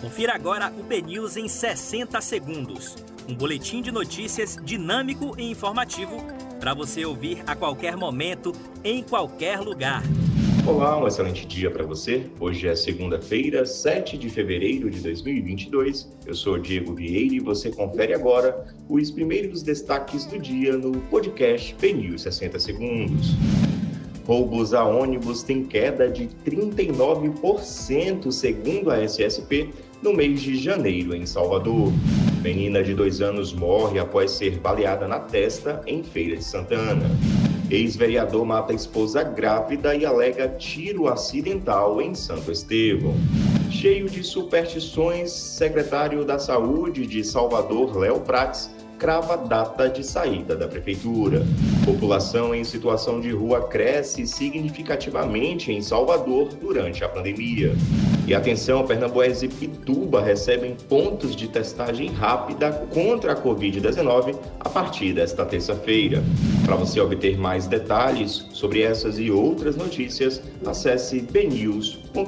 Confira agora o BNews em 60 segundos. Um boletim de notícias dinâmico e informativo para você ouvir a qualquer momento, em qualquer lugar. Olá, um excelente dia para você. Hoje é segunda-feira, 7 de fevereiro de 2022. Eu sou Diego Vieira e você confere agora os primeiros destaques do dia no podcast BNews 60 segundos. Roubos a ônibus têm queda de 39%, segundo a SSP, no mês de janeiro em Salvador. Menina de dois anos morre após ser baleada na testa em Feira de Santana. Ex-vereador mata esposa grávida e alega tiro acidental em Santo Estevão. Cheio de superstições, secretário da Saúde de Salvador, Léo Prates, crava data de saída da prefeitura. População em situação de rua cresce significativamente em Salvador durante a pandemia. E atenção, Pernambués e Pituba recebem pontos de testagem rápida contra a Covid-19 a partir desta terça-feira. Para você obter mais detalhes sobre essas e outras notícias, acesse bnews.com.br.